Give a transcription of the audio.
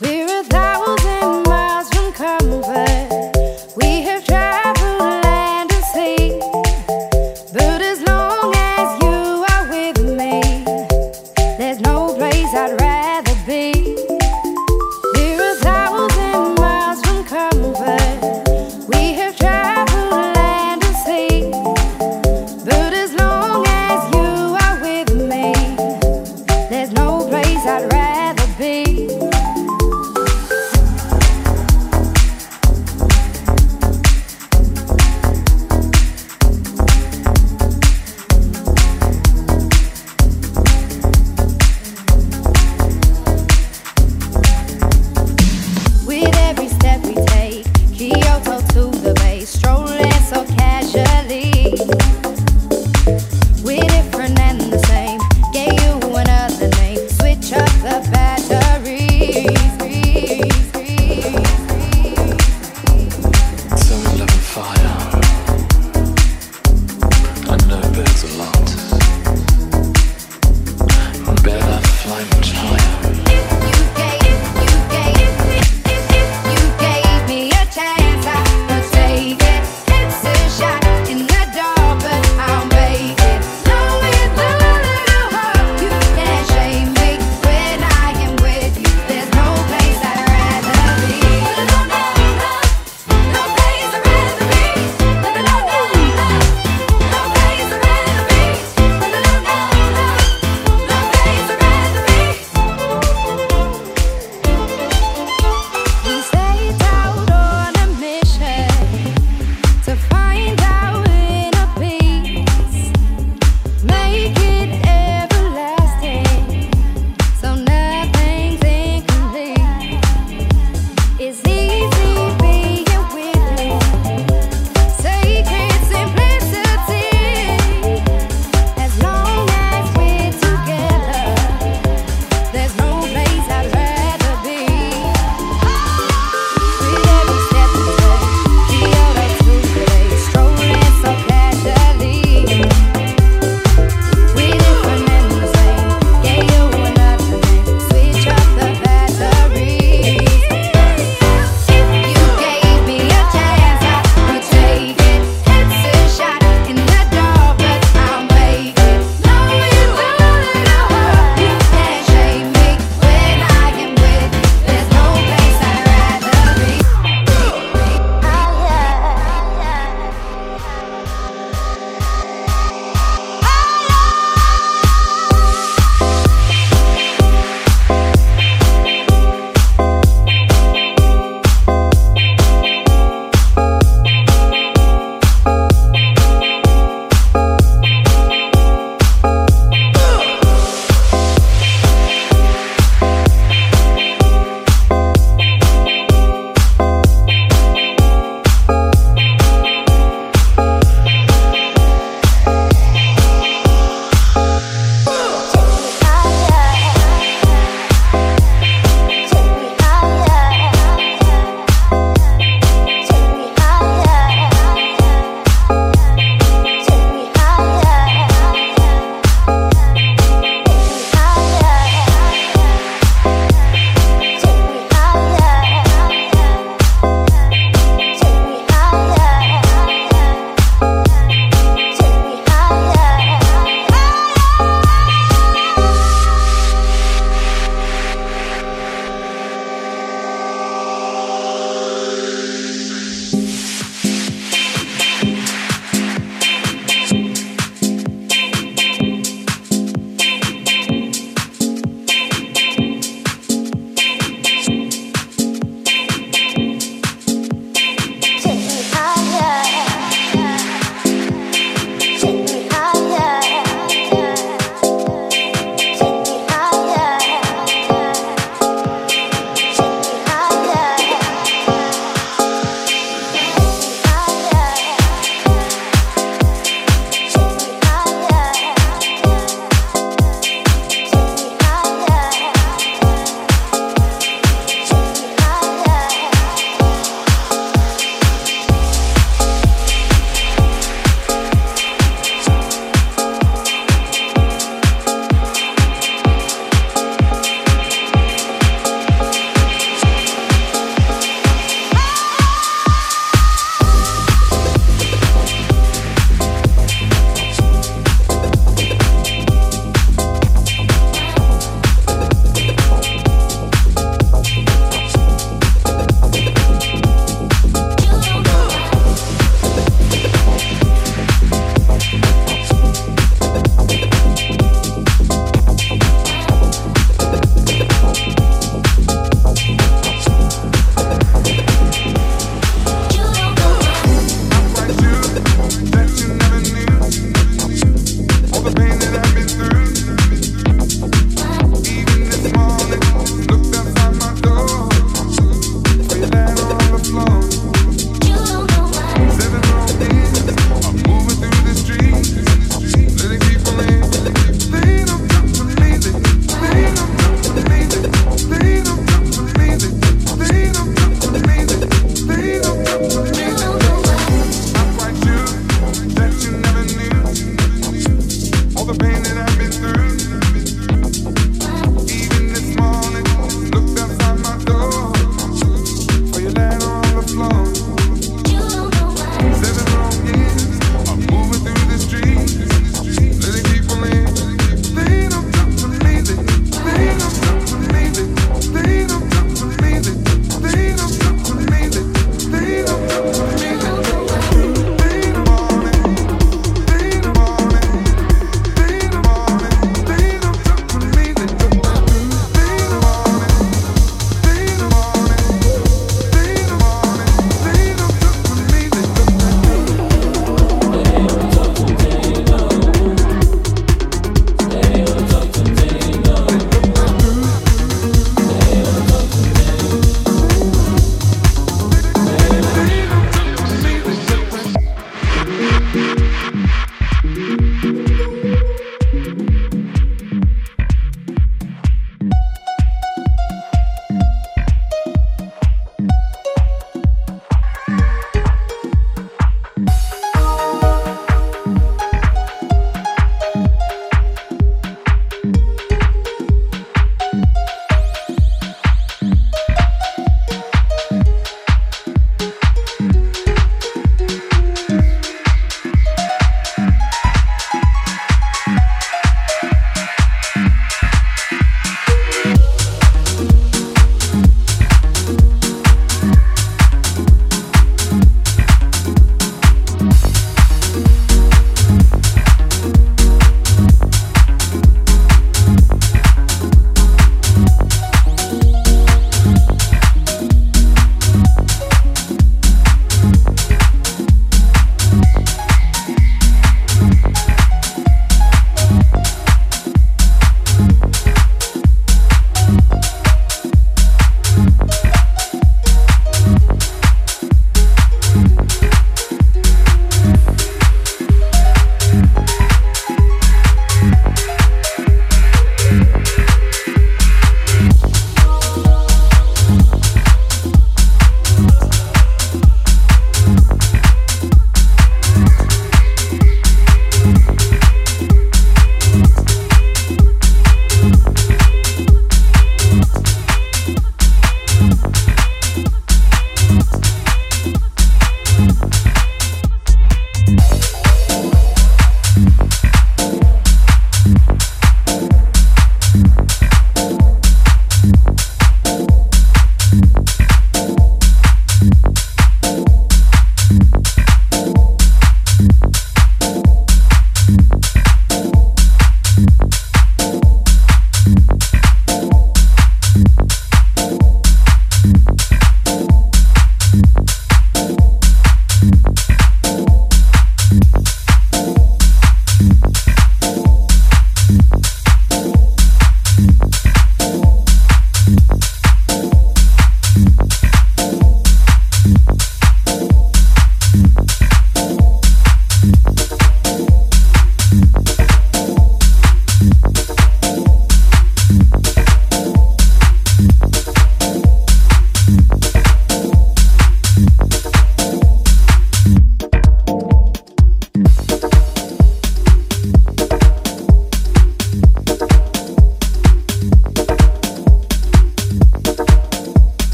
We're a thousand.